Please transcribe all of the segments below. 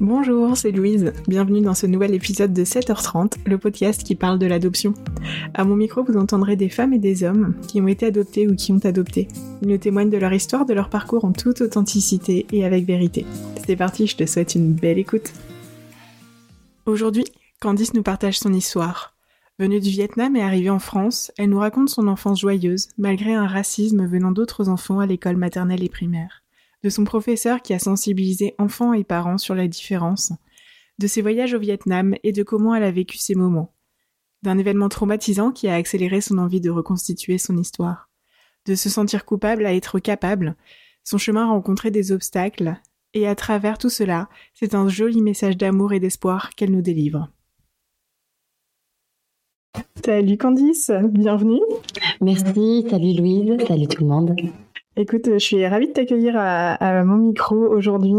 Bonjour, c'est Louise. Bienvenue dans ce nouvel épisode de 7h30, le podcast qui parle de l'adoption. À mon micro, vous entendrez des femmes et des hommes qui ont été adoptés ou qui ont adopté. Ils nous témoignent de leur histoire, de leur parcours en toute authenticité et avec vérité. C'est parti, je te souhaite une belle écoute. Aujourd'hui, Candice nous partage son histoire. Venue du Vietnam et arrivée en France, elle nous raconte son enfance joyeuse, malgré un racisme venant d'autres enfants à l'école maternelle et primaire. De son professeur qui a sensibilisé enfants et parents sur la différence, de ses voyages au Vietnam et de comment elle a vécu ces moments. D'un événement traumatisant qui a accéléré son envie de reconstituer son histoire. De se sentir coupable à être capable, son chemin a rencontré des obstacles, et à travers tout cela, c'est un joli message d'amour et d'espoir qu'elle nous délivre. Salut Candice, bienvenue. Merci, salut Louise, salut tout le monde. Écoute, je suis ravie de t'accueillir à, mon micro aujourd'hui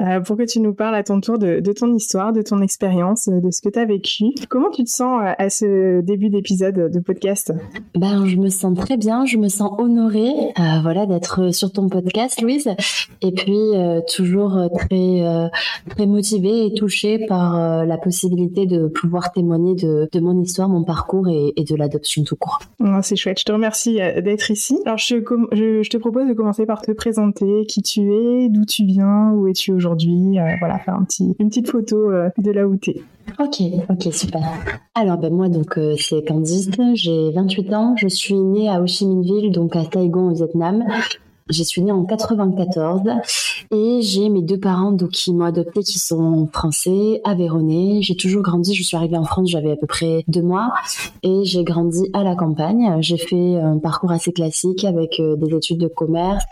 euh, pour que tu nous parles à ton tour de, ton histoire, de ton expérience, de ce que tu as vécu. Comment tu te sens euh, à ce début d'épisode de podcast? Ben, je me sens très bien, je me sens honorée, euh, voilà, d'être sur ton podcast, Louise, et puis toujours très très motivée et touchée par la possibilité de pouvoir témoigner de, mon histoire, mon parcours et, de l'adoption tout court. Oh, c'est chouette, je te remercie d'être ici. Alors, je, je, je te propose de commencer par te présenter qui tu es, d'où tu viens, où es-tu aujourd'hui. Euh, voilà, faire une petite photo euh, de là où tu es. Ok, ok, super. Alors, ben moi, donc, euh, c'est Candice, j'ai 28 ans, je suis née à Ho Chi Minh Ville, donc à Saigon, au Vietnam. Je suis née en 94 et j'ai mes deux parents donc qui m'ont adopté qui sont français, aveyronnais. J'ai toujours grandi, je suis arrivée en France, j'avais à peu près deux mois et j'ai grandi à la campagne. J'ai fait un parcours assez classique avec euh, des études de commerce,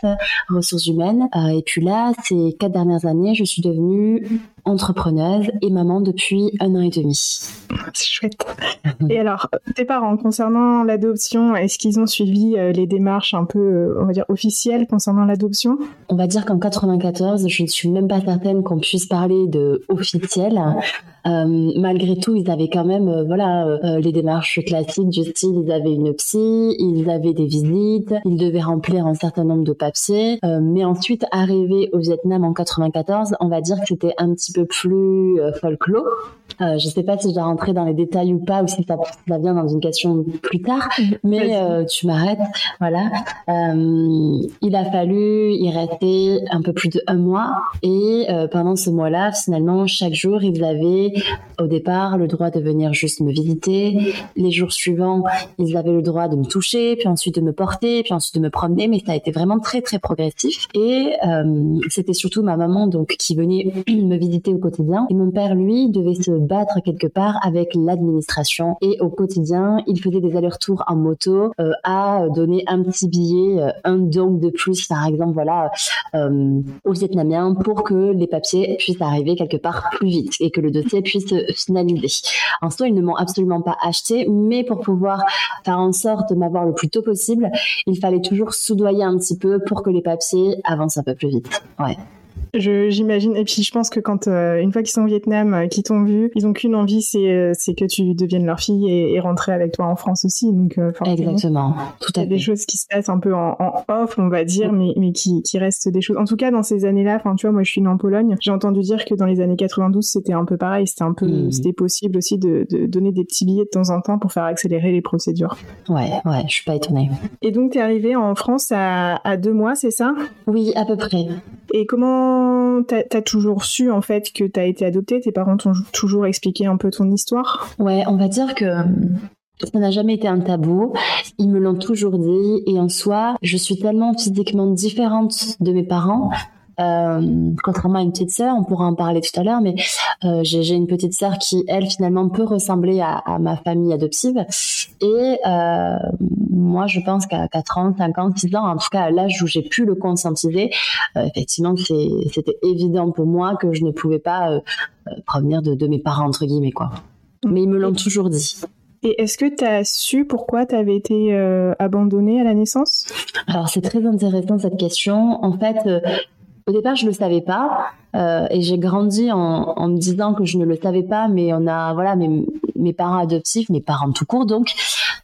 ressources humaines. Euh, et puis là, ces quatre dernières années, je suis devenue entrepreneuse et maman depuis un an et demi. C'est chouette. Et alors, tes parents, concernant l'adoption, est-ce qu'ils ont suivi euh, les démarches un peu, on va dire, officielles concernant l'adoption? On va dire qu'en 94, je ne suis même pas certaine qu'on puisse parler de officiel. Euh, malgré tout, ils avaient quand même, euh, voilà, euh, les démarches classiques du style, ils avaient une psy, ils avaient des visites, ils devaient remplir un certain nombre de papiers. mais ensuite, arrivé au Vietnam en 94, on va dire que c'était un petit peu plus folklore. Euh, je sais pas si je dois rentrer dans les détails ou pas, ou si ça, ça vient dans une question plus tard, mais tu m'arrêtes. Voilà. il a fallu y rester un peu plus de un mois, et pendant ce mois-là, finalement, chaque jour, ils avaient au départ le droit de venir juste me visiter. Les jours suivants, ils avaient le droit de me toucher, puis ensuite de me porter, puis ensuite de me promener, mais ça a été vraiment très très progressif. Et euh, c'était surtout ma maman donc qui venait me visiter au quotidien. Et mon père, lui, devait se battre quelque part avec l'administration. Et au quotidien, il faisait des allers-retours en moto euh, à donner un petit billet, euh, un don de plus, par exemple, voilà, aux Vietnamiens pour que les papiers puissent arriver quelque part plus vite et que le dossier puisse finaliser. En soi, ils ne m'ont absolument pas acheté, mais pour pouvoir faire en sorte de m'avoir le plus tôt possible, il fallait toujours soudoyer un petit peu pour que les papiers avancent un peu plus vite. Ouais. J'imagine. Et puis je pense que quand euh, une fois qu'ils sont au Vietnam, euh, qu'ils t'ont vu, ils ont qu'une envie, c'est euh, c'est que tu deviennes leur fille et, et, rentrer avec toi en France aussi. Donc exactement. Tout à fait. Des choses qui se passent un peu en, en off, on va dire, mais mais qui qui restent des choses. En tout cas, dans ces années-là, enfin tu vois, moi je suis née en Pologne. J'ai entendu dire que dans les années 92, c'était un peu pareil. C'était un peu, mmh. c'était possible aussi de, de, donner des petits billets de temps en temps pour faire accélérer les procédures. Ouais, ouais, je suis pas étonnée. Et donc t'es arrivée en France à, à deux mois, c'est ça? Oui, à peu près. Et comment t'as as toujours su en fait que t'as été adoptée? Tes parents t'ont toujours expliqué un peu ton histoire? Ouais, on va dire que ça n'a jamais été un tabou. Ils me l'ont toujours dit. Et en soi, je suis tellement physiquement différente de mes parents euh, contrairement à une petite sœur, on pourra en parler tout à l'heure, mais euh, j'ai une petite sœur qui, elle, finalement, peut ressembler à, à ma famille adoptive. Et euh, moi, je pense qu'à 30, 50, 6 ans, en tout cas à l'âge où j'ai pu le conscientiser, effectivement, c'était évident pour moi que je ne pouvais pas provenir de, de mes parents, entre guillemets, quoi. Mais ils me l'ont toujours dit. Et est-ce que tu as su pourquoi tu avais été euh, abandonnée à la naissance? Alors c'est très intéressant cette question. En fait, euh, au départ, je le savais pas, euh, et j'ai grandi en, en, me disant que je ne le savais pas, mais on a, voilà, mes, mes parents adoptifs, mes parents tout court, donc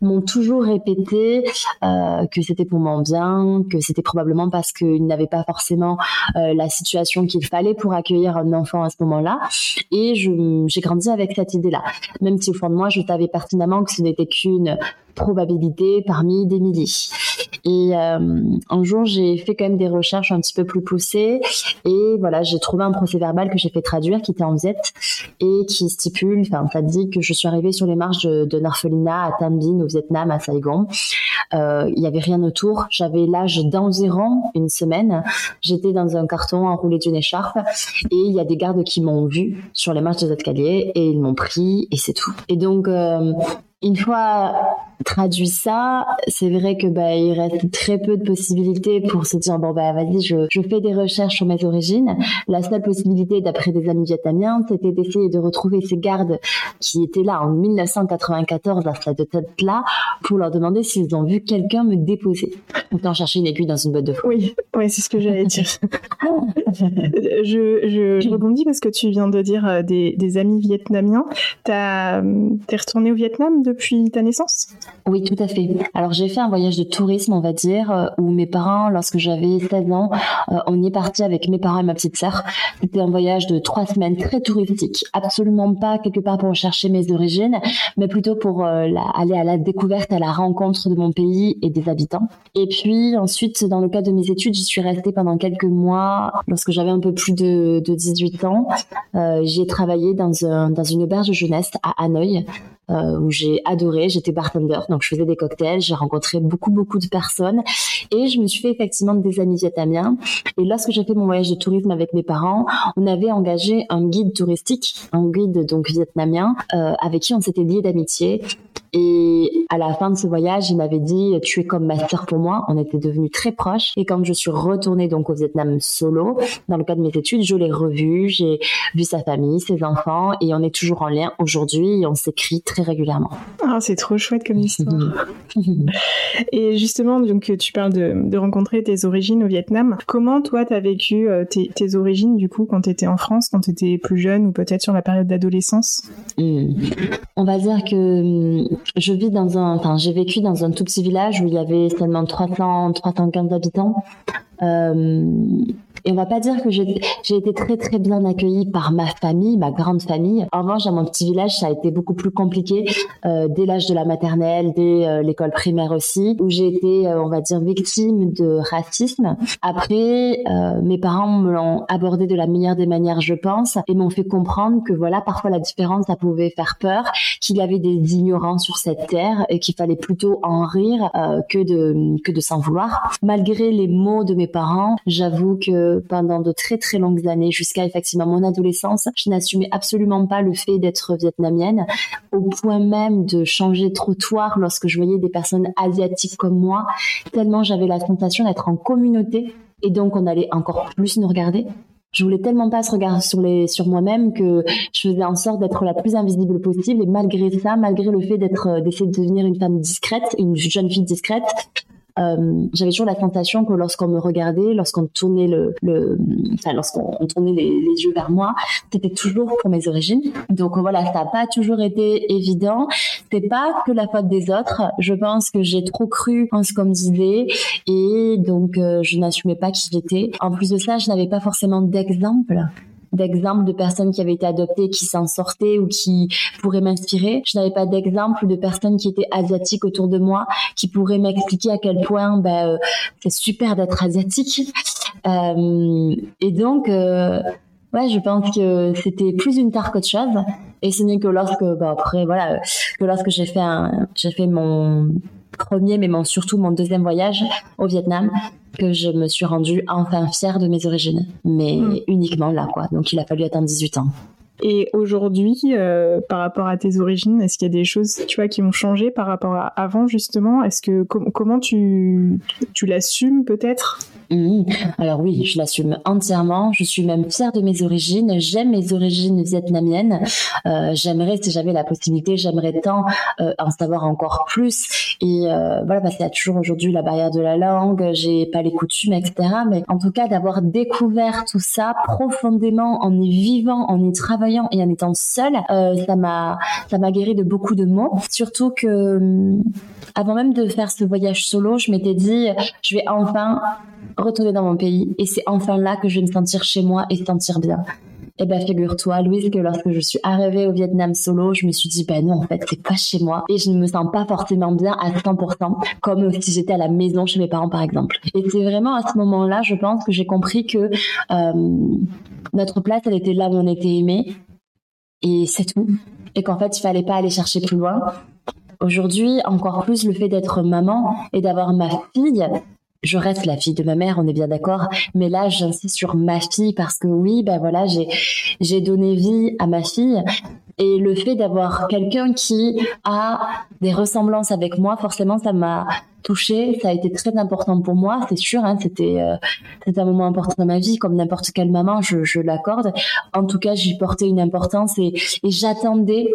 m'ont toujours répété euh, que c'était pour mon bien, que c'était probablement parce qu'ils n'avaient pas forcément euh, la situation qu'il fallait pour accueillir un enfant à ce moment-là. Et j'ai grandi avec cette idée-là. Même si au fond de moi, je savais pertinemment que ce n'était qu'une probabilité parmi des milliers. Et euh, un jour, j'ai fait quand même des recherches un petit peu plus poussées et voilà, j'ai trouvé un procès verbal que j'ai fait traduire qui était en viet et qui stipule, enfin, ça dit que je suis arrivée sur les marches d'un orphelinat à Tam Binh au Vietnam, à Saigon. Euh, il y avait rien autour. J'avais l'âge d'environ une semaine. J'étais dans un carton enroulé d'une écharpe et il y a des gardes qui m'ont vu sur les marches des escaliers et ils m'ont pris et c'est tout. Et donc, euh, une fois traduit ça, c'est vrai que bah il reste très peu de possibilités pour se dire bon bah vas-y je, je fais des recherches sur mes origines. La seule possibilité d'après des amis vietnamiens, c'était d'essayer de retrouver ces gardes qui étaient là en 1994 à cette date-là pour leur demander s'ils ont vu quelqu'un me déposer. Autant chercher une aiguille dans une botte de foin. Oui, oui, c'est ce que j'allais dire. je, je, je, rebondis parce que tu viens de dire euh, des, des amis vietnamiens. T'es retourné au Vietnam depuis ta naissance? Oui, tout à fait. Alors j'ai fait un voyage de tourisme, on va dire, euh, où mes parents, lorsque j'avais 16 ans, euh, on y est parti avec mes parents et ma petite sœur. C'était un voyage de trois semaines très touristique, absolument pas quelque part pour chercher mes origines, mais plutôt pour euh, aller à la découverte, à la rencontre de mon pays et des habitants. Et puis ensuite, dans le cadre de mes études, j'y suis restée pendant quelques mois. Lorsque j'avais un peu plus de, de 18 ans, j'ai travaillé dans, un, dans une auberge jeunesse à Hanoï, euh, où j'ai adoré. J'étais bartender, donc je faisais des cocktails. J'ai rencontré beaucoup beaucoup de personnes et je me suis fait effectivement des amis vietnamiens. Et lorsque j'ai fait mon voyage de tourisme avec mes parents, on avait engagé un guide touristique, un guide donc vietnamien, euh, avec qui on s'était lié d'amitié. Et à la fin de ce voyage, il m'avait dit "Tu es comme ma sœur pour moi." On était devenus très proches. Et quand je suis retournée donc au Vietnam solo, dans le cadre de mes études, je l'ai revu. J'ai vu sa famille, ses enfants, et on est toujours en lien aujourd'hui. Et on s'écrit très régulièrement. Ah, c'est trop chouette comme histoire. et justement, donc tu parles de, rencontrer tes origines au Vietnam. Comment toi, tu as vécu euh, tes, origines du coup quand tu étais en France, quand tu étais plus jeune ou peut-être sur la période d'adolescence? Hmm. On va dire que hmm, je vis dans un, enfin, j'ai vécu dans un tout petit village où il y avait seulement 300, 315 habitants. Euh, et on va pas dire que j'ai été très très bien accueillie par ma famille, ma grande famille. En revanche, dans mon petit village, ça a été beaucoup plus compliqué euh, dès l'âge de la maternelle, dès euh, l'école primaire aussi, où j'ai été, euh, on va dire, victime de racisme. Après, euh, mes parents me l'ont abordé de la meilleure des manières, je pense, et m'ont fait comprendre que voilà, parfois la différence, ça pouvait faire peur, qu'il y avait des ignorants sur cette terre et qu'il fallait plutôt en rire que de que de s'en vouloir. Malgré les mots de mes parents, j'avoue que pendant de très très longues années, jusqu'à effectivement mon adolescence, je n'assumais absolument pas le fait d'être vietnamienne, au point même de changer trottoir lorsque je voyais des personnes asiatiques comme moi, tellement j'avais la sensation d'être en communauté et donc on allait encore plus nous regarder. Je voulais tellement pas se regarder sur sur moi-même que je faisais en sorte d'être la plus invisible possible et malgré ça, malgré le fait d'être d'essayer de devenir une femme discrète, une jeune fille discrète, euh, j'avais toujours la sensation que lorsqu'on me regardait, lorsqu'on tournait le, le enfin lorsqu'on tournait les, yeux vers moi, c'était toujours pour mes origines. Donc voilà, ça n'a pas toujours été évident. C'est pas que la faute des autres. Je pense que j'ai trop cru en ce qu'on me disait et donc euh, je n'assumais pas qui j'étais. En plus de ça, je n'avais pas forcément d'exemple d'exemples de personnes qui avaient été adoptées, qui s'en sortaient ou qui pourraient m'inspirer. Je n'avais pas d'exemple de personnes qui étaient asiatiques autour de moi, qui pourraient m'expliquer à quel point ben, euh, c'est super d'être asiatique. Euh, et donc, euh, ouais, je pense que c'était plus une tare qu'autre chose. Et ce n'est que lorsque, ben, après, voilà, que lorsque j'ai fait j'ai fait mon premier, mais mon, surtout mon deuxième voyage au Vietnam, que je me suis rendue enfin fière de mes origines, mais hmm. uniquement là, quoi. Donc il a fallu attendre 18 ans. Et aujourd'hui, euh, par rapport à tes origines, est-ce qu'il y a des choses, tu vois, qui ont changé par rapport à avant justement? Est-ce que comment tu tu l'assumes peut-être? Mmh. Alors oui, je l'assume entièrement. Je suis même fière de mes origines. J'aime mes origines vietnamiennes. Euh, j'aimerais, si j'avais la possibilité, j'aimerais tant euh, en savoir encore plus. Et euh, voilà, parce qu'il y a toujours aujourd'hui la barrière de la langue, j'ai pas les coutumes, etc. Mais en tout cas, d'avoir découvert tout ça profondément en y vivant, en y travaillant et en étant seule, ça m'a, ça m'a guéri de beaucoup de mots. Surtout que avant même de faire ce voyage solo, je m'étais dit, je vais enfin retourner dans mon pays et c'est enfin là que je vais me sentir chez moi et sentir bien. Eh ben, figure-toi, Louise, que lorsque je suis arrivée au Vietnam solo, je me suis dit, ben non, en fait, c'est pas chez moi. Et je ne me sens pas forcément bien à 100%, comme si j'étais à la maison chez mes parents, par exemple. Et c'est vraiment à ce moment-là, je pense, que j'ai compris que euh, notre place, elle était là où on était aimé. Et c'est tout. Et qu'en fait, il fallait pas aller chercher plus loin. Aujourd'hui, encore plus le fait d'être maman et d'avoir ma fille, je reste la fille de ma mère, on est bien d'accord. Mais là, j'insiste sur ma fille parce que oui, ben voilà, j'ai j'ai donné vie à ma fille et le fait d'avoir quelqu'un qui a des ressemblances avec moi, forcément, ça m'a touchée. Ça a été très important pour moi, c'est sûr. Hein, c'était euh, un moment important dans ma vie, comme n'importe quelle maman, je, je l'accorde. En tout cas, j'y portais une importance et, et j'attendais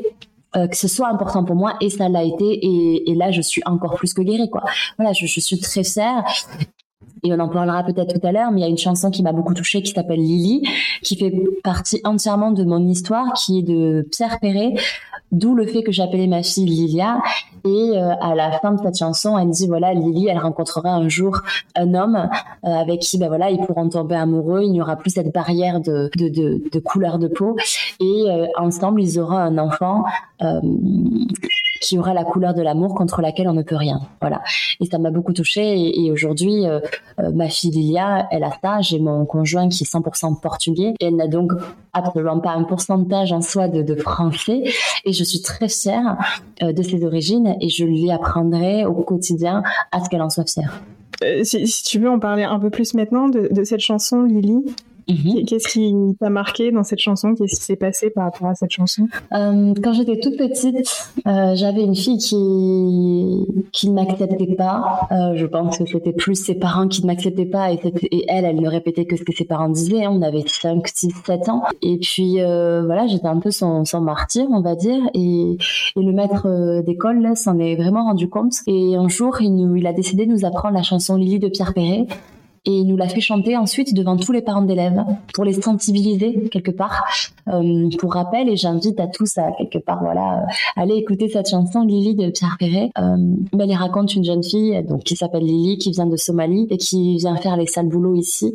euh, que ce soit important pour moi et ça l'a été et, et, là je suis encore plus que guérie quoi. Voilà, je, je suis très fière et on en parlera peut-être tout à l'heure, mais il y a une chanson qui m'a beaucoup touchée qui s'appelle Lily, qui fait partie entièrement de mon histoire, qui est de Pierre Perret, d'où le fait que j'appelais ma fille Lilia. Et euh, à la fin de cette chanson, elle dit voilà, Lily, elle rencontrera un jour un homme euh, avec qui, ben voilà, ils pourront tomber amoureux, il n'y aura plus cette barrière de, de, de, couleur de peau, et euh, ensemble, ils auront un enfant qui aura la couleur de l'amour contre laquelle on ne peut rien. Voilà. Et ça m'a beaucoup touchée. Et, aujourd'hui, euh, euh, ma fille Lilia, elle a ça. J'ai mon conjoint qui est 100% portugais. Et elle n'a donc absolument pas un pourcentage en soi de, français. Et je suis très fière euh, de ses origines et je lui apprendrai au quotidien à ce qu'elle en soit fière. Si, tu veux en parler un peu plus maintenant de cette chanson, Lily? Mhm. Qu'est-ce qui t'a marqué dans cette chanson? Qu'est-ce qui s'est passé par rapport à cette chanson? Euh, Quand j'étais toute petite, euh, j'avais une fille qui qui ne m'acceptait pas. Euh, je pense que c'était plus ses parents qui ne m'acceptaient pas et, et, elle, elle ne répétait que ce que ses parents disaient. On avait 5, 6, 7 ans. Et puis euh, voilà, j'étais un peu son, son martyr, on va dire. Et, et le maître euh, d'école s'en est vraiment rendu compte. Et un jour, il, nous, il a décidé de nous apprendre la chanson Lily de Pierre Perret et il nous l'a fait chanter ensuite devant tous les parents d'élèves pour les sensibiliser quelque part. Euh, pour rappel, et j'invite à tous à quelque part voilà euh, aller écouter cette chanson Lily de Pierre Perret. Euh, mais elle raconte une jeune fille donc qui s'appelle Lily qui vient de Somalie et qui vient faire les sales boulots ici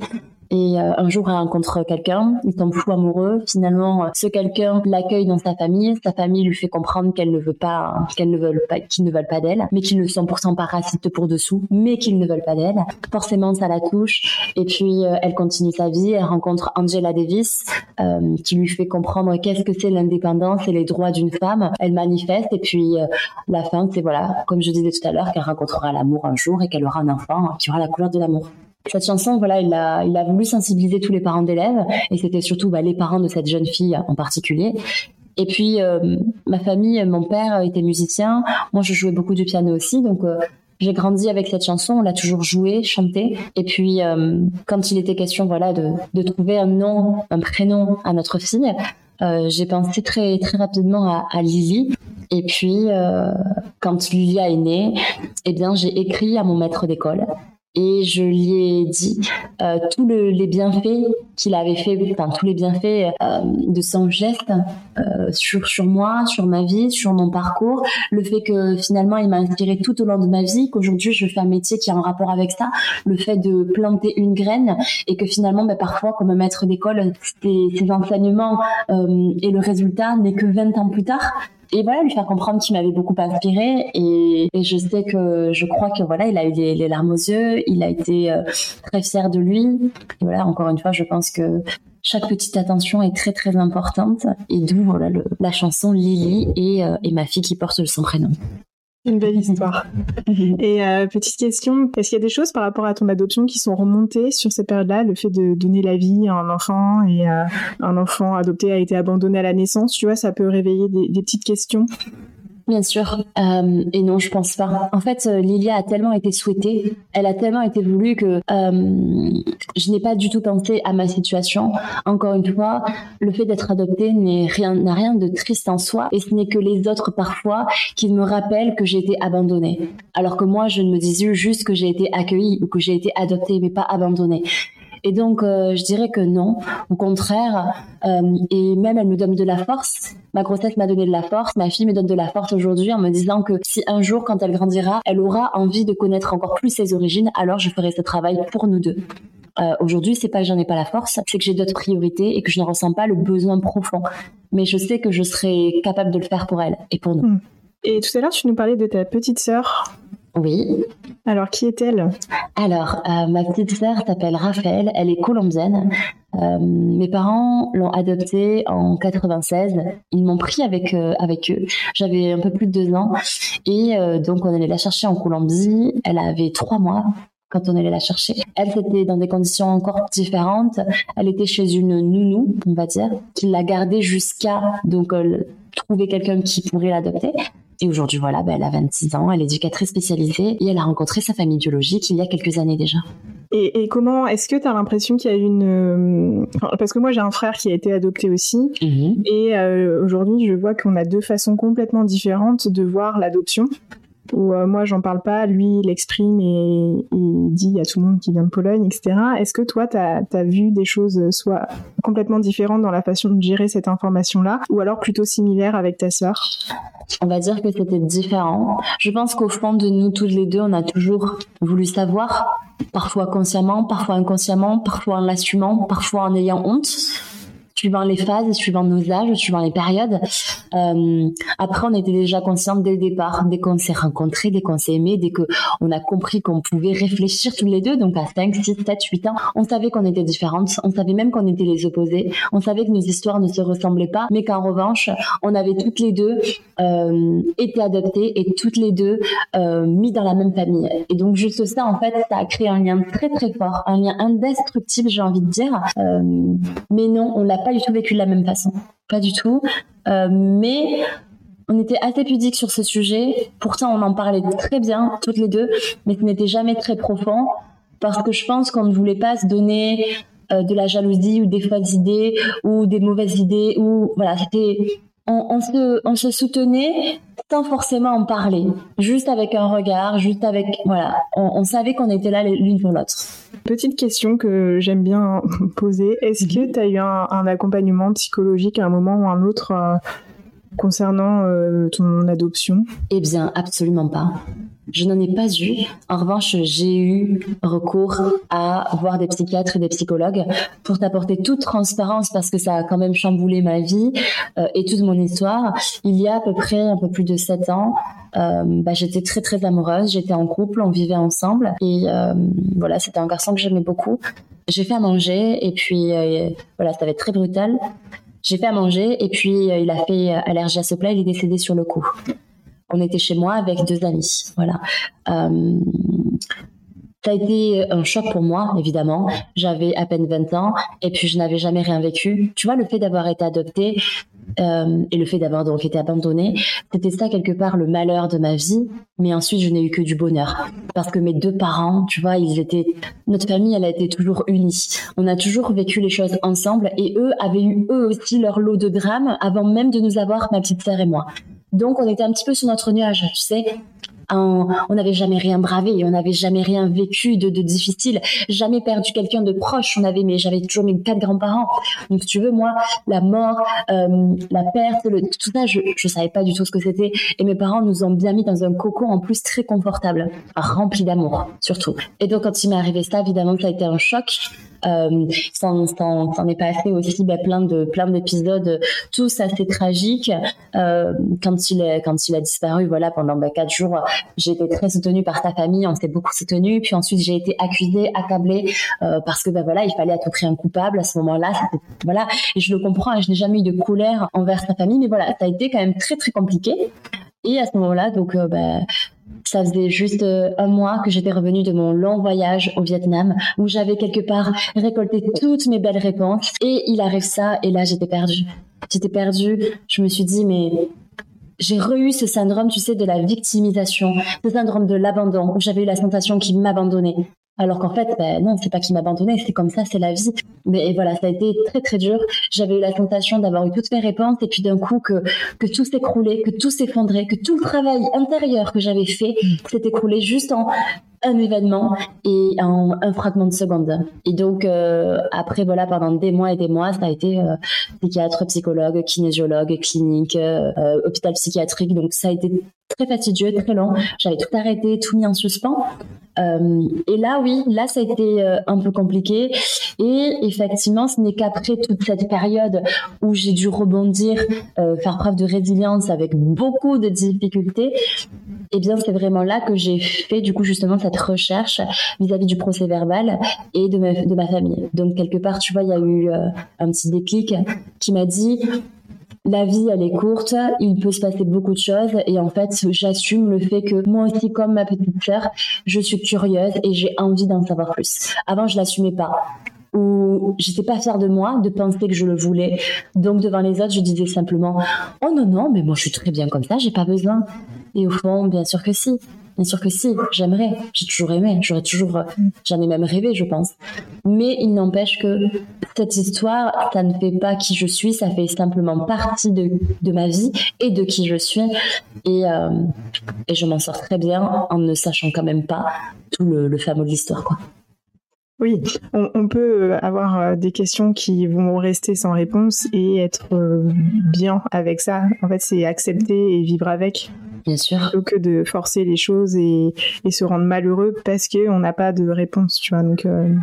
et euh, un jour, elle rencontre quelqu'un, il tombe fou amoureux. Finalement, ce quelqu'un l'accueille dans sa famille. Sa famille lui fait comprendre qu'elle ne veut pas, qu'elle ne veulent pas, qu'ils ne veulent pas d'elle, mais qu'ils ne sont pourtant pas racistes pour dessous, mais qu'ils ne veulent pas d'elle. Forcément, ça la touche. Et puis, euh, elle continue sa vie. Elle rencontre Angela Davis, euh, qui lui fait comprendre qu'est-ce que c'est l'indépendance et les droits d'une femme. Elle manifeste. Et puis, la fin, c'est voilà, comme je disais tout à l'heure, qu'elle rencontrera l'amour un jour et qu'elle aura un enfant qui aura la couleur de l'amour. Cette chanson, voilà, il a, voulu sensibiliser tous les parents d'élèves, et c'était surtout bah, les parents de cette jeune fille en particulier. Et puis, euh, ma famille, mon père était musicien, moi je jouais beaucoup du piano aussi, donc euh, j'ai grandi avec cette chanson, on l'a toujours jouée, chantée. Et puis, euh, quand il était question, voilà, de, trouver un nom, un prénom à notre fille, j'ai pensé très très rapidement à, à Lily. Et puis, quand Lilia est née, eh bien, j'ai écrit à mon maître d'école et je lui ai dit euh, tous le, les bienfaits qu'il avait fait, enfin tous les bienfaits euh, de son geste euh, sur sur moi, sur ma vie, sur mon parcours, le fait que finalement il m'a inspiré tout au long de ma vie, qu'aujourd'hui je fais un métier qui a un rapport avec ça, le fait de planter une graine et que finalement ben, parfois comme maître d'école, ces enseignements euh, et le résultat n'est que 20 ans plus tard et voilà lui faire comprendre qu'il m'avait beaucoup inspiré et, et, je sais que je crois que voilà il a eu les, larmes aux yeux. Il a été euh, très fier de lui. Et voilà encore une fois je pense que chaque petite attention est très très importante. Et d'où voilà le, la chanson Lily et, euh, et ma fille qui porte son prénom une belle histoire. Et euh, petite question, est-ce qu'il y a des choses par rapport à ton adoption qui sont remontées sur cette période-là, le fait de donner la vie à un enfant et euh, un enfant adopté a été abandonné à la naissance, tu vois, ça peut réveiller des, des petites questions Bien sûr. Euh, et non, je pense pas. En fait, euh, Lilia a tellement été souhaitée, elle a tellement été voulue que euh, je n'ai pas du tout pensé à ma situation. Encore une fois, le fait d'être adoptée n'est rien, n'a rien de triste en soi, et ce n'est que les autres parfois qui me rappellent que j'ai été abandonnée. Alors que moi, je ne me disais juste que j'ai été accueillie ou que j'ai été adoptée, mais pas abandonnée. Et donc, euh, je dirais que non. Au contraire, euh, et même elle me donne de la force. Ma grossesse m'a donné de la force. Ma fille me donne de la force aujourd'hui en me disant que si un jour, quand elle grandira, elle aura envie de connaître encore plus ses origines, alors je ferai ce travail pour nous deux. Euh, aujourd'hui, c'est pas que j'en ai pas la force, c'est que j'ai d'autres priorités et que je ne ressens pas le besoin profond. Mais je sais que je serai capable de le faire pour elle et pour nous. Hmm. Et tout à l'heure, tu nous parlais de ta petite sœur. Oui. Alors, qui est-elle? Alors, euh, ma petite sœur s'appelle Raphaël, elle est colombienne. Euh, mes parents l'ont adoptée en 96. Ils m'ont pris avec euh, avec eux. J'avais un peu plus de deux ans et donc on allait la chercher en Colombie. Elle avait trois mois quand on allait la chercher. Elle était dans des conditions encore différentes. Elle était chez une nounou, on va dire, qui l'a gardée jusqu'à donc trouver quelqu'un qui pourrait l'adopter. Et aujourd'hui, voilà, bah, elle a 26 ans, elle est éducatrice spécialisée et elle a rencontré sa famille biologique il y a quelques années déjà. Et, comment, est-ce que tu as l'impression qu'il y a une... Euh, parce que moi j'ai un frère qui a été adopté aussi mhm. et euh, aujourd'hui je vois qu'on a deux façons complètement différentes de voir l'adoption où euh, moi j'en parle pas, lui il exprime et il dit à tout le monde qui vient de Pologne, etc. Est-ce que toi tu as, vu des choses euh, soit complètement différentes dans la façon de gérer cette information-là, ou alors plutôt similaires avec ta sœur? On va dire que c'était différent. Je pense qu'au fond de nous toutes les deux, on a toujours voulu savoir, parfois consciemment, parfois inconsciemment, parfois en l'assumant, parfois en ayant honte suivant les phases, suivant nos âges, suivant les périodes. Euh, après, on était déjà consciente dès le départ, dès qu'on s'est rencontrés, dès qu'on s'est aimés, dès qu'on a compris qu'on pouvait réfléchir tous les deux, donc à 5, 6, 7, 8 ans, on savait qu'on était différentes, on savait même qu'on était les opposés, on savait que nos histoires ne se ressemblaient pas, mais qu'en revanche, on avait toutes les deux euh, été adoptées et toutes les deux euh, mis dans la même famille. Et donc juste ça, en fait, ça a créé un lien très très fort, un lien indestructible, j'ai envie de dire. Euh, mais non, on l'a pas du tout vécu de la même façon. Pas du tout. Euh, mais on était assez pudiques sur ce sujet. Pourtant, on en parlait très bien, toutes les deux, mais ce n'était jamais très profond parce que je pense qu'on ne voulait pas se donner euh, de la jalousie ou des fausses idées ou des mauvaises idées ou voilà, c'était on, se, on se soutenait sans forcément en parler, juste avec un regard, juste avec voilà, on, savait qu'on était là l'une pour l'autre. Petite question que j'aime bien poser, est-ce que mhm. tu as eu un, accompagnement psychologique à un moment ou un autre euh, concernant euh, ton adoption Eh bien, absolument pas. Je n'en ai pas eu. En revanche, j'ai eu recours à voir des psychiatres et des psychologues pour t'apporter toute transparence parce que ça a quand même chamboulé ma vie euh, et toute mon histoire. Il y a à peu près un peu plus de sept ans, euh, bah, j'étais très très amoureuse, j'étais en couple, on vivait ensemble et voilà, c'était un garçon que j'aimais beaucoup. J'ai fait à manger et puis voilà, ça avait très brutal. J'ai fait à manger et puis il a fait allergie à ce plat, il est décédé sur le coup on était chez moi avec deux amis. Voilà. Euh, ça a été un choc pour moi, évidemment. J'avais à peine 20 ans et puis je n'avais jamais rien vécu. Tu vois, le fait d'avoir été adoptée euh, et le fait d'avoir donc été abandonnée, c'était ça quelque part le malheur de ma vie. Mais ensuite, je n'ai eu que du bonheur parce que mes deux parents, tu vois, ils étaient notre famille, elle a été toujours unie. On a toujours vécu les choses ensemble et eux avaient eu eux aussi leur lot de drames avant même de nous avoir, ma petite sœur et moi. Donc on était un petit peu sur notre nuage, tu sais. On n'avait jamais rien bravé, on n'avait jamais rien vécu de, difficile, jamais perdu quelqu'un de proche. On avait, mais j'avais toujours mes quatre grands-parents. Donc, tu veux, moi, la mort, euh, la perte, tout ça, je, je savais pas du tout ce que c'était. Et mes parents nous ont bien mis dans un cocon en plus très confortable, rempli d'amour, surtout. Et donc, quand il m'est arrivé ça, évidemment, ça a été un choc. Euh, s'en, est passé aussi bah, plein de plein d'épisodes, tous assez tragiques. Euh, quand il est, a disparu, voilà, pendant bah, quatre jours, j'ai été très soutenue par ta famille, on s'est beaucoup soutenu. Puis ensuite, j'ai été accusée, accablée euh, parce que bah voilà, il fallait à tout prix un coupable à ce moment-là. Voilà, et je le comprends. et je n'ai jamais eu de colère envers ta famille, mais voilà, ça a été quand même très très compliqué. Et à ce moment-là, donc, euh, bah, ça faisait juste euh, un mois que j'étais revenue de mon long voyage au Vietnam, où j'avais quelque part récolté toutes mes belles réponses. Et il arrive ça, et là, j'étais perdue. J'étais perdue. Je me suis dit, mais j'ai re-eu ce syndrome, tu sais, de la victimisation, ce syndrome de l'abandon, où j'avais eu la sensation qu'il m'abandonnait. Alors qu'en fait, ben non, c'est pas qu'il m'abandonnait, c'est comme ça, c'est la vie. Mais voilà, ça a été très très dur. J'avais eu la sensation d'avoir eu toutes mes réponses et puis d'un coup que que tout s'écroulait, que tout s'effondrait, que tout le travail intérieur que j'avais fait s'est écroulé juste en un événement et un fragment de seconde. Et donc euh, après voilà pendant des mois et des mois ça a été euh, psychiatre, psychologue, kinésiologue, clinique, euh, hôpital psychiatrique. Donc ça a été très fastidieux, très long. J'avais tout arrêté, tout mis en suspens. Euh, et là, oui, là, ça a été euh, un peu compliqué. Et effectivement, ce n'est qu'après toute cette période où j'ai dû rebondir, euh, faire preuve de résilience avec beaucoup de difficultés, eh bien, c'est vraiment là que j'ai fait, du coup, justement, recherche vis-à-vis du procès verbal et de ma, famille. Donc, quelque part, tu vois, il y a eu un petit déclic qui m'a dit, la vie, elle est courte, il peut se passer beaucoup de choses et en fait, j'assume le fait que moi aussi, comme ma petite sœur, je suis curieuse et j'ai envie d'en savoir plus. Avant, je l'assumais pas ou j'étais pas fière de moi de penser que je le voulais. Donc devant les autres, je disais simplement "Oh non non, mais moi je suis très bien comme ça, j'ai pas besoin." Et au fond, bien sûr que si. Bien sûr que si, j'aimerais, j'ai toujours aimé, j'aurais toujours, euh, j'en ai même rêvé, je pense. Mais il n'empêche que cette histoire, ça ne fait pas qui je suis, ça fait simplement partie de, de ma vie et de qui je suis. Et, euh, et je m'en sors très bien en ne sachant quand même pas tout le, fameux de l'histoire, quoi. Oui, on, peut euh, avoir des questions qui vont rester sans réponse et être bien avec ça. En fait, c'est accepter et vivre avec. Bien sûr. Plutôt que de forcer les choses et, se rendre malheureux parce qu'on n'a pas de réponse, tu vois. Donc, euh,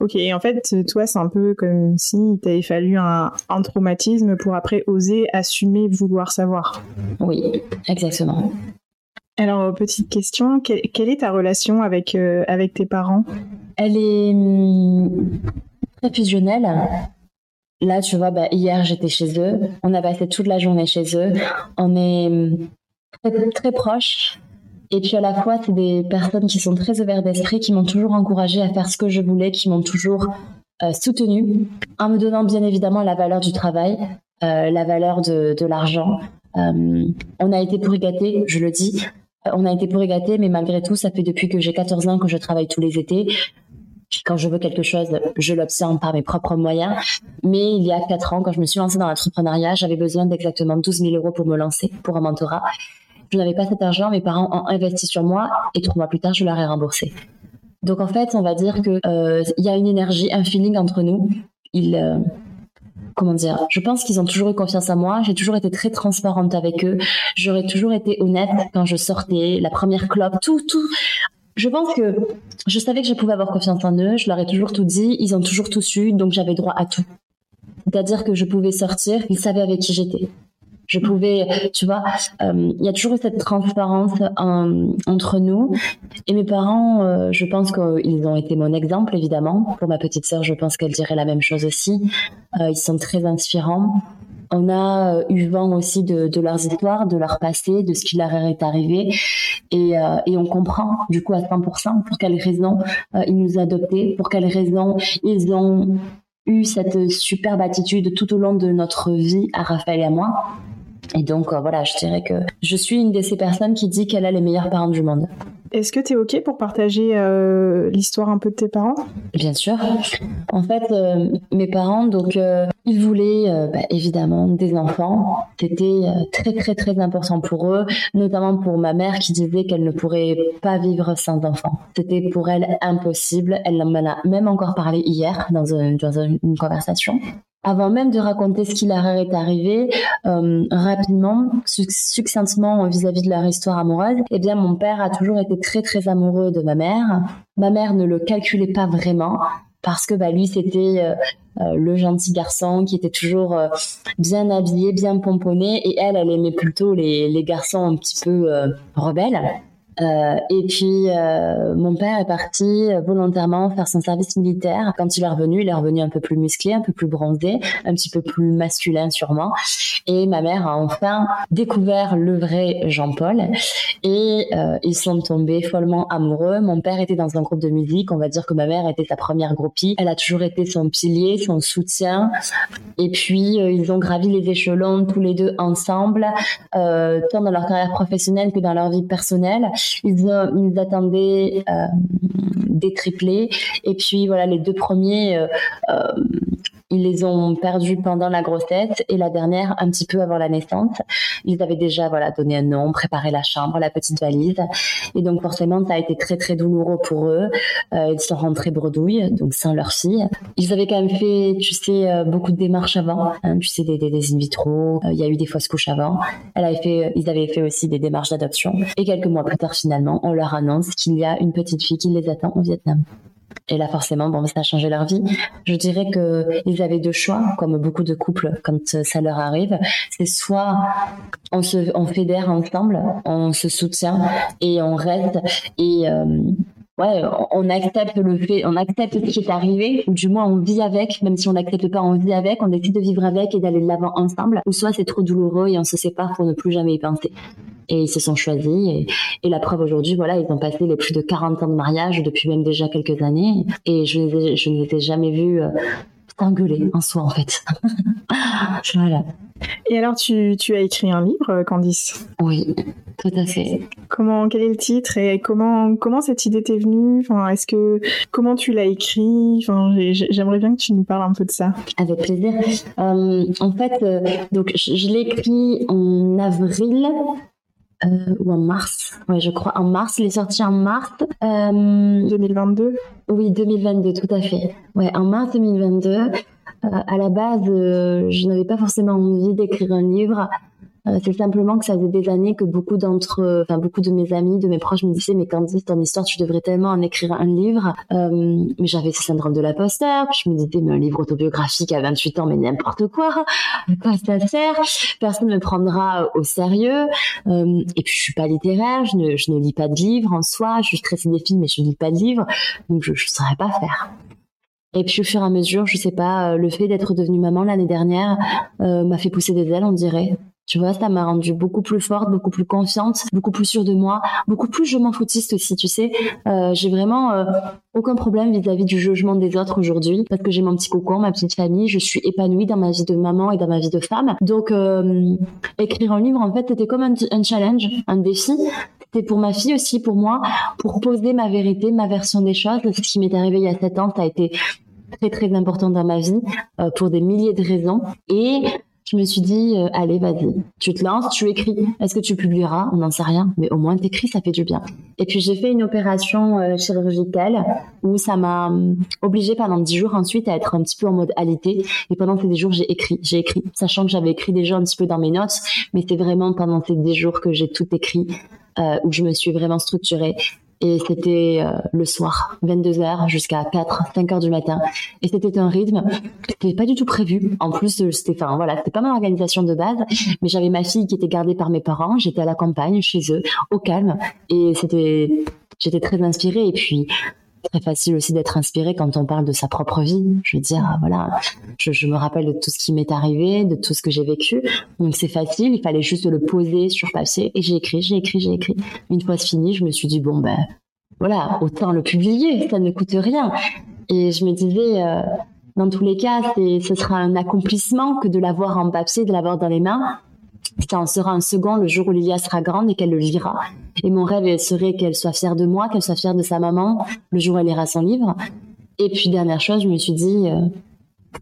ok. Et en fait, toi, c'est un peu comme si t'avait fallu un, traumatisme pour après oser assumer vouloir savoir. Oui, exactement. Alors, petite question, quelle, est ta relation avec, euh, avec tes parents? Elle est hum, très fusionnelle. Là, tu vois, bah, hier, j'étais chez eux. On a passé toute la journée chez eux. On est hum, très, très proches. Et puis à la fois, c'est des personnes qui sont très ouvertes d'esprit, qui m'ont toujours encouragée à faire ce que je voulais, qui m'ont toujours euh, soutenue, en me donnant bien évidemment la valeur du travail, euh, la valeur de, l'argent. Euh, on a été pourri gâtés, je le dis. On a été pourri gâtés, mais malgré tout, ça fait depuis que j'ai 14 ans que je travaille tous les étés. Quand je veux quelque chose, je l'obtiens par mes propres moyens. Mais il y a 4 ans, quand je me suis lancée dans l'entrepreneuriat, j'avais besoin d'exactement 12 000 euros pour me lancer, pour un mentorat. Je n'avais pas cet argent, mes parents ont investi sur moi et trois mois plus tard, je leur ai remboursé. Donc en fait, on va dire que euh, il y a une énergie, un feeling entre nous. Ils, euh, comment dire Je pense qu'ils ont toujours eu confiance en moi. J'ai toujours été très transparente avec eux. J'aurais toujours été honnête quand je sortais, la première clope, tout, tout. Je pense que je savais que je pouvais avoir confiance en eux. Je leur ai toujours tout dit. Ils ont toujours tout su, donc j'avais droit à tout. C'est-à-dire que je pouvais sortir. Ils savaient avec qui j'étais je pouvais, tu vois, euh, il y a toujours eu cette transparence euh, entre nous. Et mes parents, euh, je pense qu'ils ont été mon exemple, évidemment. Pour ma petite sœur, je pense qu'elle dirait la même chose aussi. ils sont très inspirants. On a eu vent aussi de, leurs histoires, de leur passé, de ce qui leur est arrivé. Et, et on comprend, du coup, à 100% pour quelles raisons ils nous ont adoptés, pour quelles raisons ils ont eu cette superbe attitude tout au long de notre vie à Raphaël et à moi. Et donc euh, voilà, je dirais que je suis une de ces personnes qui dit qu'elle a les meilleurs parents du monde. Est-ce que tu es OK pour partager euh, l'histoire un peu de tes parents? Bien sûr. En fait, euh, mes parents, donc, ils voulaient bah, évidemment des enfants. C'était très, très, très important pour eux, notamment pour ma mère qui disait qu'elle ne pourrait pas vivre sans enfants. C'était pour elle impossible. Elle m'en a même encore parlé hier dans, dans une conversation avant même de raconter ce qui leur est arrivé, euh, rapidement, succinctement vis-à-vis de leur histoire amoureuse, eh bien, mon père a toujours été très très amoureux de ma mère. Ma mère ne le calculait pas vraiment parce que bah, lui, c'était euh, euh, le gentil garçon qui était toujours bien habillé, bien pomponné, et elle, elle aimait plutôt les, les garçons un petit peu rebelles. Euh, et puis euh, mon père est parti volontairement faire son service militaire. Quand il est revenu, il est revenu un peu plus musclé, un peu plus bronzé, un petit peu plus masculin sûrement. Et ma mère a enfin découvert le vrai Jean-Paul. Et euh, ils sont tombés follement amoureux. Mon père était dans un groupe de musique. On va dire que ma mère était sa première groupie. Elle a toujours été son pilier, son soutien. Et puis euh, ils ont gravi les échelons tous les deux ensemble, euh, tant dans leur carrière professionnelle que dans leur vie personnelle. Ils, ils attendaient euh, des triplés. Et puis voilà, les deux premiers euh, ils les ont perdus pendant la grossesse et la dernière un petit peu avant la naissance. Ils avaient déjà voilà donné un nom, préparé la chambre, la petite valise. Et donc forcément, ça a été très très douloureux pour eux. Euh, ils sont rentrés bredouilles, donc sans leur fille. Ils avaient quand même fait, tu sais, euh, beaucoup de démarches avant. Hein, tu sais, des, des, in vitro. Euh, il y a eu des fausses couches avant. Elle avait fait, ils avaient fait aussi des démarches d'adoption. Et quelques mois plus tard, finalement, on leur annonce qu'il y a une petite fille qui les attend au Vietnam. Et là, forcément, bon, ça a changé leur vie. Je dirais que ils avaient deux choix, comme beaucoup de couples, quand ça leur arrive. C'est soit on se, fédère ensemble, on se soutient et on reste et euh, ouais, on accepte le fait, on accepte ce qui est arrivé, ou du moins on vit avec, même si on n'accepte pas, on vit avec, on décide de vivre avec et d'aller de l'avant ensemble, ou soit c'est trop douloureux et on se sépare pour ne plus jamais y penser et ils se sont choisis. Et, la preuve aujourd'hui, voilà, ils ont passé les plus de 40 ans de mariage depuis même déjà quelques années. Et je ne je les ai jamais vus euh, s'engueuler en soi, en fait. voilà. Et alors, tu, tu, as écrit un livre, euh, Candice? Oui, tout à fait. Comment, quel est le titre et comment, comment cette idée t'est venue? Enfin, est-ce que comment tu l'as écrit? Enfin, j'aimerais bien que tu nous parles un peu de ça. Avec plaisir. Euh, en fait, donc je, je l'ai écrit en avril euh, ou en mars. Ouais, je crois en mars. Il est sorti en mars. Euh, 2022. Oui, 2022, tout à fait. Ouais, en mars 2022. Euh, à la base, euh, je n'avais pas forcément envie d'écrire un livre. Euh, c'est simplement que ça faisait des années que beaucoup d'entre, enfin beaucoup de mes amis, de mes proches me disaient mais Candice, ton histoire, tu devrais tellement en écrire un livre. Euh, mais j'avais ce syndrome de l'imposteur. Je me disais mais un livre autobiographique à 28 ans, mais n'importe quoi. À quoi ça sert? Personne ne me prendra au sérieux. Euh, et puis je suis pas littéraire, je ne, lis pas de livres en soi. Je suis très cinéphile, mais je ne lis pas de livres, donc je ne saurais pas faire. Et puis au fur et à mesure, je sais pas, le fait d'être devenue maman l'année dernière euh, m'a fait pousser des ailes, on dirait. Tu vois, ça m'a rendue beaucoup plus forte, beaucoup plus confiante, beaucoup plus sûre de moi, beaucoup plus je m'en foutiste aussi, tu sais. Euh, j'ai vraiment euh, aucun problème vis-à-vis du jugement des autres aujourd'hui parce que j'ai mon petit cocon, ma petite famille, je suis épanouie dans ma vie de maman et dans ma vie de femme. Donc euh, écrire un livre en fait c'était comme un, challenge, un défi. C'était pour ma fille aussi, pour moi, pour poser ma vérité, ma version des choses. Ce qui m'est arrivé il y a sept ans, ça a été très très important dans ma vie euh, pour des milliers de raisons et je me suis dit, euh, allez, vas-y, tu te lances, tu écris. Est-ce que tu publieras? On n'en sait rien, mais au moins t'écris, ça fait du bien. Et puis j'ai fait une opération euh, chirurgicale où ça m'a euh, obligée pendant dix jours ensuite à être un petit peu en mode alité. Et pendant ces dix jours, j'ai écrit, j'ai écrit, sachant que j'avais écrit déjà un petit peu dans mes notes, mais c'est vraiment pendant ces dix jours que j'ai tout écrit. où je me suis vraiment structurée et c'était euh, le soir, 22h jusqu'à 4, 5 heures du matin. Et c'était un rythme qui n'était pas du tout prévu. En plus, euh, c'était, voilà, pas mon organisation de base, mais j'avais ma fille qui était gardée par mes parents. J'étais à la campagne, chez eux, au calme, et c'était, j'étais très inspirée. Et puis très facile aussi d'être inspiré quand on parle de sa propre vie. Je veux dire, voilà, je, me rappelle de tout ce qui m'est arrivé, de tout ce que j'ai vécu. Donc c'est facile, il fallait juste le poser sur papier et j'ai écrit, j'ai écrit, j'ai écrit. Une fois fini, je me suis dit bon ben voilà, autant le publier, ça ne coûte rien. Et je me disais, euh, dans tous les cas, ce sera un accomplissement que de l'avoir en papier, de l'avoir dans les mains ça en sera un second le jour où Lilia sera grande et qu'elle le lira. Et mon rêve serait qu'elle soit fière de moi, qu'elle soit fière de sa maman le jour où elle lira son livre. Et puis dernière chose, je me suis dit, euh,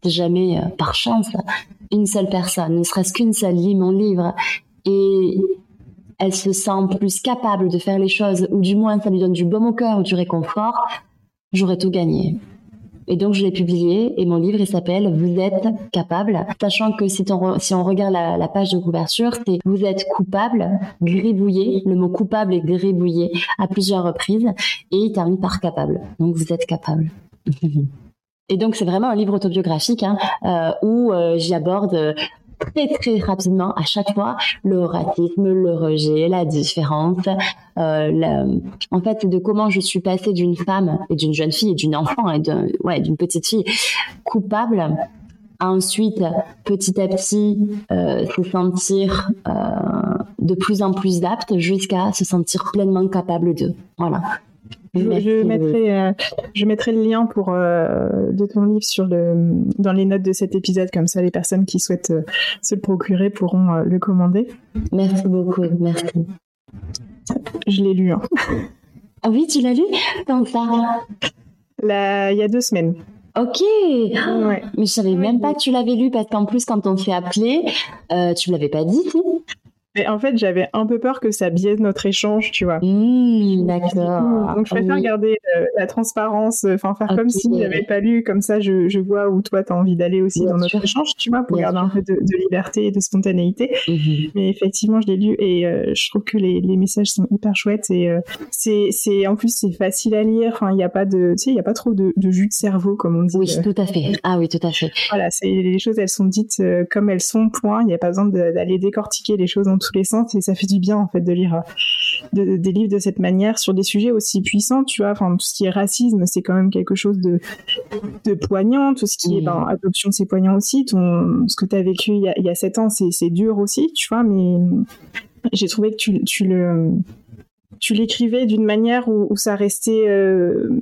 jamais euh, par chance, une seule personne, ne serait-ce qu'une seule lit mon livre et elle se sent plus capable de faire les choses, ou du moins ça lui donne du baume au cœur ou du réconfort, j'aurais tout gagné. Et donc, je l'ai publié et mon livre, il s'appelle Vous êtes capable. Sachant que si on, regarde la, page de couverture, c'est Vous êtes coupable, gribouillé. Le mot coupable est gribouillé à plusieurs reprises et il termine par capable. Donc, vous êtes capable. Et donc c'est vraiment un livre autobiographique hein, euh, où euh, j'y aborde très très rapidement à chaque fois le racisme, le rejet, la différence. Euh, en fait, de comment je suis passée d'une femme et d'une jeune fille et d'une enfant et d'une petite fille coupable à ensuite petit à petit euh, se sentir euh, de plus en plus apte jusqu'à se sentir pleinement capable de. Voilà. Je, mettrai, euh, je mettrai le lien pour euh, de ton livre sur le, dans les notes de cet épisode, comme ça les personnes qui souhaitent euh, se le procurer pourront le commander. Merci beaucoup, merci. Je l'ai lu. Hein. Ah oui, tu l'as lu? Quand ça Il y a deux semaines. Ok. Ouais. Mais je savais même pas que tu l'avais lu parce qu'en plus quand on s'est appelé, tu me l'avais pas dit. Mais en fait, j'avais un peu peur que ça biaise notre échange, tu vois. Mmh, d'accord. Donc, je préfère garder euh, la transparence, euh, enfin, faire comme si j'avais pas lu, comme ça, je, je vois où toi, tu as envie d'aller aussi dans notre échange, tu vois, pour garder un peu de, liberté et de spontanéité. Mmh. Mais effectivement, je l'ai lu et euh, je trouve que les, les, messages sont hyper chouettes et c'est, c'est, en plus, c'est facile à lire. Enfin, il n'y a pas de, tu sais, il y a pas trop de, de, jus de cerveau, comme on dit. Oui, tout à fait. Ah oui, tout à fait. Voilà, c'est, les choses, elles sont dites comme elles sont, point. Il n'y a pas besoin d'aller décortiquer les choses en tous les sens et ça fait du bien en fait de lire des livres de cette manière sur des sujets aussi puissants tu vois. Enfin tout ce qui est racisme c'est quand même quelque chose de, de poignant. Tout ce qui est ben, adoption c'est poignant aussi. Ton ce que tu as vécu il y a, il y a 7 ans c'est dur aussi tu vois mais j'ai trouvé que tu, tu le tu l'écrivais d'une manière où, ça restait euh,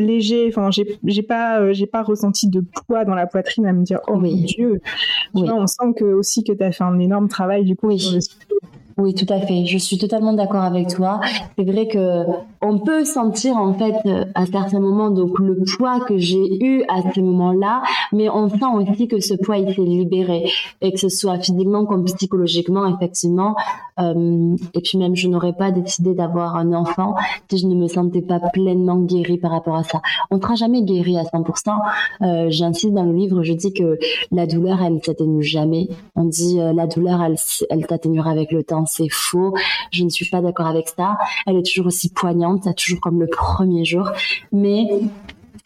léger. Enfin, j'ai pas, euh, j'ai pas ressenti de poids dans la poitrine à me dire, oh mon dieu. on sent que aussi que tu as fait un énorme travail du coup. Oui. Oui, tout à fait. Je suis totalement d'accord avec toi. C'est vrai que on peut sentir en fait à certains moments donc le poids que j'ai eu à ce moment-là, mais on sent aussi que ce poids il s'est libéré et que ce soit physiquement comme psychologiquement effectivement. Euh, et puis même je n'aurais pas décidé d'avoir un enfant si je ne me sentais pas pleinement guérie par rapport à ça. On ne sera jamais guéri à 100%. Euh, J'insiste dans le livre, je dis que la douleur elle ne s'atténue jamais. On dit euh, la douleur elle, elle t'atténuera avec le temps c'est faux, je ne suis pas d'accord avec ça. Elle est toujours aussi poignante, toujours comme le premier jour, mais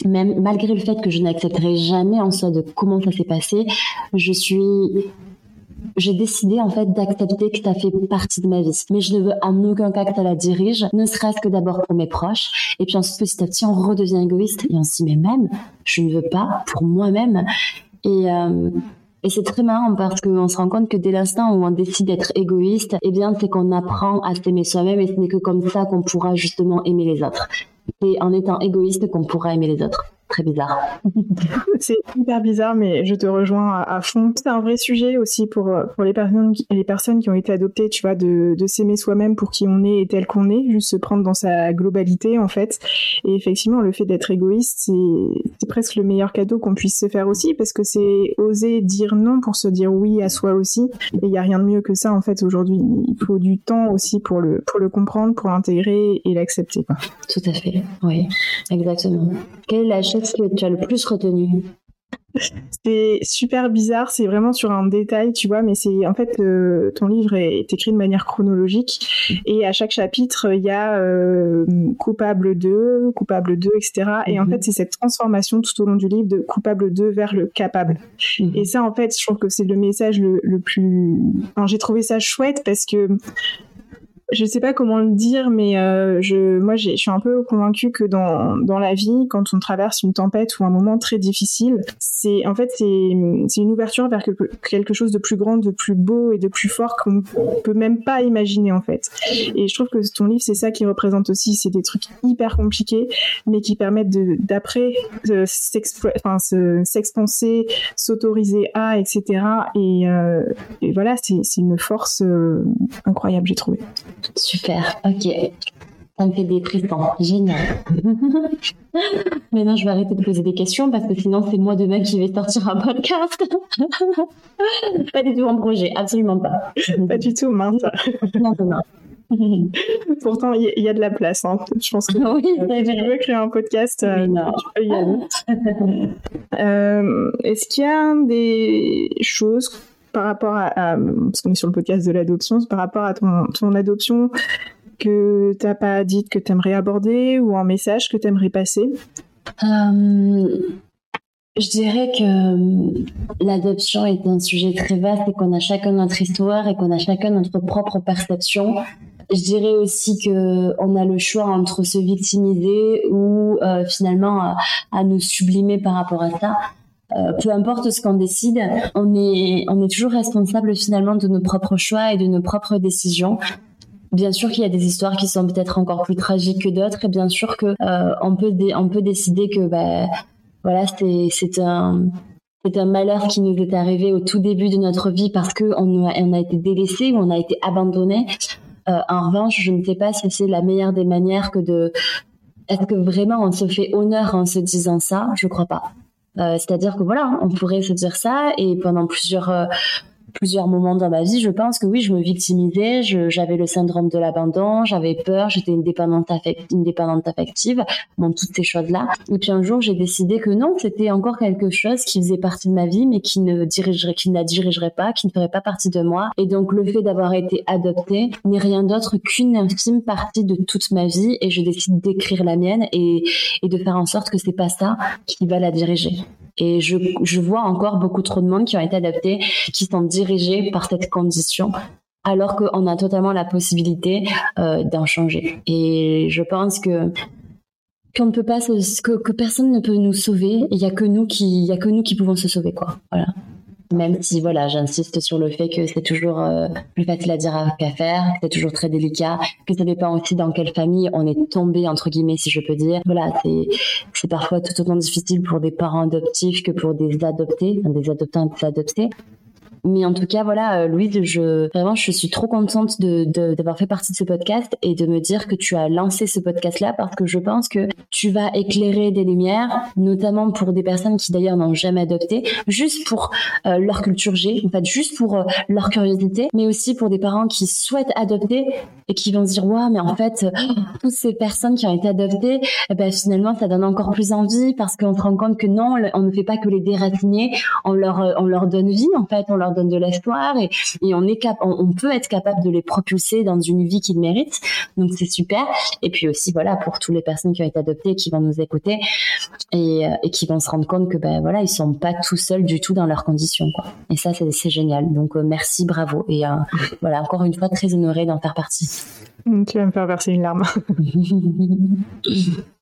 même malgré le fait que je n'accepterai jamais en soi de comment ça s'est passé, je suis j'ai décidé en fait d'accepter que ça fait partie de ma vie. Mais je ne veux en aucun cas que ça la dirige, ne serait-ce que d'abord pour mes proches. Et puis ensuite, petit à petit, on redevient égoïste et on dit, mais même, je ne veux pas pour moi-même. Et, euh, et c'est très marrant parce qu'on se rend compte que dès l'instant où on décide d'être égoïste, eh bien, c'est qu'on apprend à s'aimer soi-même et ce n'est que comme ça qu'on pourra justement aimer les autres. C'est en étant égoïste qu'on pourra aimer les autres très bizarre. c'est hyper bizarre, mais je te rejoins à, fond. C'est un vrai sujet aussi pour, pour les, personnes, les personnes qui ont été adoptées, tu vois, de, de s'aimer soi-même pour qui on est et tel qu'on est, juste se prendre dans sa globalité, en fait. Et effectivement, le fait d'être égoïste, c'est presque le meilleur cadeau qu'on puisse se faire aussi, parce que c'est oser dire non pour se dire oui à soi aussi. Et il n'y a rien de mieux que ça, en fait, aujourd'hui. Il faut du temps aussi pour le, pour le comprendre, pour l'intégrer et l'accepter, Tout à fait, oui, exactement. Quelle est la ce que tu as le plus retenu c'est super bizarre, c'est vraiment sur un détail, tu vois, mais c'est en fait euh, ton livre est écrit de manière chronologique et à chaque chapitre il y a euh, coupable 2, coupable 2, etc. Et en mhm. fait c'est cette transformation tout au long du livre de coupable 2 vers le capable. Mhm. Et ça en fait je trouve que c'est le message le, le plus... Enfin, j'ai trouvé ça chouette parce que je sais pas comment le dire, mais euh, je, moi, je suis un peu convaincue que dans, dans la vie, quand on traverse une tempête ou un moment très difficile, c'est en fait c'est une ouverture vers quelque, quelque chose de plus grand, de plus beau et de plus fort qu'on peut même pas imaginer en fait. Et je trouve que ton livre, c'est ça qui représente aussi, c'est des trucs hyper compliqués, mais qui permettent de d'après s'expanser, s'autoriser à, etc. Et, euh, et voilà, c'est une force euh, incroyable, j'ai trouvé. Super, ok. Ça me fait des frissons. Génial. Maintenant, je vais arrêter de poser des questions parce que sinon, c'est moi demain qui vais sortir un podcast. pas du tout en projet, absolument pas. pas du tout, mince. non, non. Pourtant, il y, a de la place. Hein. Je pense que oui, si tu veux créer un podcast, euh, tu peux y aller. Euh, est-ce qu'il y a des choses par rapport à, parce qu'on est sur le podcast de l'adoption, par rapport à ton, adoption que t'as pas dit que tu aimerais aborder ou un message que tu aimerais passer? Euh, je dirais que euh, l'adoption est un sujet très vaste et qu'on a chacun notre histoire et qu'on a chacun notre propre perception. Je dirais aussi que on a le choix entre se victimiser ou euh, finalement à, nous sublimer par rapport à ça. Euh, peu importe ce qu'on décide, on est on est toujours responsable finalement de nos propres choix et de nos propres décisions. Bien sûr qu'il y a des histoires qui sont peut-être encore plus tragiques que d'autres, et bien sûr que on peut on peut décider que bah, voilà, c'est un c'est un malheur qui nous est arrivé au tout début de notre vie parce que on a, on a été délaissé ou on a été abandonné. Euh, en revanche, je ne sais pas si c'est la meilleure des manières que de. Est-ce que vraiment on se fait honneur en se disant ça? Je crois pas. Euh, C'est-à-dire que voilà, on pourrait se dire ça et pendant plusieurs euh, plusieurs moments dans ma vie, je pense que oui, je me victimisais, j'avais le syndrome de l'abandon, j'avais peur, j'étais une dépendante, affective, toutes ces choses-là. Et puis un jour, j'ai décidé que non, c'était encore quelque chose qui faisait partie de ma vie, mais qui ne dirigerait, qui ne la dirigerait pas, qui ne ferait pas partie de moi. Et donc, le fait d'avoir été adoptée n'est rien d'autre qu'une infime partie de toute ma vie, et je décide d'écrire la mienne et, de faire en sorte que c'est pas ça qui va la diriger. Et je, vois encore beaucoup trop de monde qui ont été adoptés, qui sont dirigés par cette condition alors qu'on a totalement la possibilité euh, d'en changer. Et je pense que qu'on ne peut pas que, que personne ne peut nous sauver. Il y a que nous qui, il a que nous qui pouvons se sauver, quoi. Voilà. Même si, voilà, j'insiste sur le fait que c'est toujours euh, plus facile à dire qu'à faire, que c'est toujours très délicat, que ça dépend aussi dans quelle famille on est tombé, entre guillemets, si je peux dire. Voilà, c'est, c'est parfois tout autant difficile pour des parents adoptifs que pour des adoptés, des adoptants et des adoptés. Mais en tout cas, voilà, euh, Louise, je vraiment, je suis trop contente de d'avoir fait partie de ce podcast et de me dire que tu as lancé ce podcast-là parce que je pense que tu vas éclairer des lumières, notamment pour des personnes qui d'ailleurs n'ont jamais adopté, juste pour euh, leur culture G, en fait, juste pour euh, leur curiosité, mais aussi pour des parents qui souhaitent adopter et qui vont se dire, waouh, mais en fait, toutes ces personnes qui ont été adoptées, eh ben, finalement, ça donne encore plus envie parce qu'on se rend compte que non, on ne fait pas que les déraciner, on leur, on leur donne vie, en fait, on leur donne de l'espoir et, on est cap on, peut être capable de les propulser dans une vie qu'ils méritent. Donc c'est super. Et puis aussi voilà pour toutes les personnes qui ont été adoptées, qui vont nous écouter et, euh, qui vont se rendre compte que ben voilà ils sont pas tout seuls du tout dans leurs conditions quoi. Et ça c'est génial. Donc euh, merci, bravo et euh, voilà encore une fois très honorée d'en faire partie. Tu vas me faire verser une larme.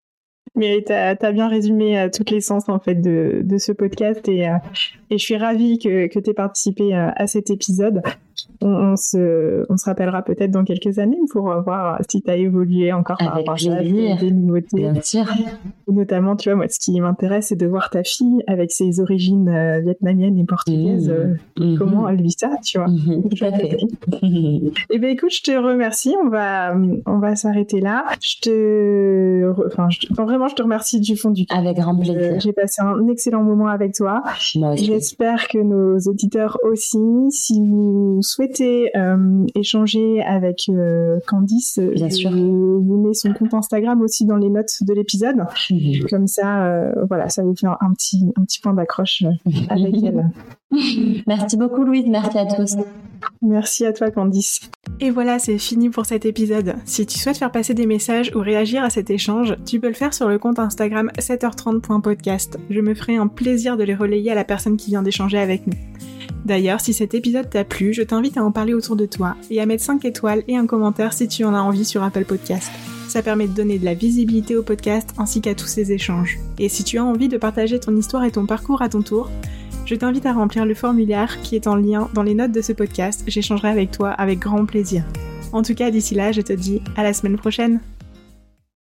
Mais tu as, bien résumé euh, toutes les sens en fait de, ce podcast et, euh, et je suis ravie que, que tu aies participé euh, à cet épisode on, se, on se rappellera peut-être dans quelques années pour voir si tu as évolué encore par rapport à des nouveautés. Bien sûr. notamment, tu vois, moi, ce qui m'intéresse, c'est de voir ta fille avec ses origines euh, vietnamiennes et portugaises. Mmh. Euh, comment mmh. elle vit ça, tu vois. Mmh. Tout à fait. Eh bien, écoute, je te remercie. On va, on va s'arrêter là. Je te, enfin, vraiment, je te remercie du fond du cœur. Avec grand plaisir. J'ai passé un excellent moment avec toi. J'espère que nos auditeurs aussi. Si vous souhaitez euh, échanger avec euh, Candice, Bien je vous mets son compte Instagram aussi dans les notes de l'épisode. Comme ça, euh, voilà, ça vous fait un petit, un petit point d'accroche avec elle. Merci beaucoup Louise, merci à tous. Merci à toi Candice. Et voilà, c'est fini pour cet épisode. Si tu souhaites faire passer des messages ou réagir à cet échange, tu peux le faire sur le compte Instagram 7h30.podcast. Je me ferai un plaisir de les relayer à la personne qui vient d'échanger avec nous. D'ailleurs, si cet épisode t'a plu, je t'invite à en parler autour de toi et à mettre 5 étoiles et un commentaire si tu en as envie sur Apple Podcast. Ça permet de donner de la visibilité au podcast ainsi qu'à tous ces échanges. Et si tu as envie de partager ton histoire et ton parcours à ton tour, je t'invite à remplir le formulaire qui est en lien dans les notes de ce podcast. J'échangerai avec toi avec grand plaisir. En tout cas, d'ici là, je te dis à la semaine prochaine.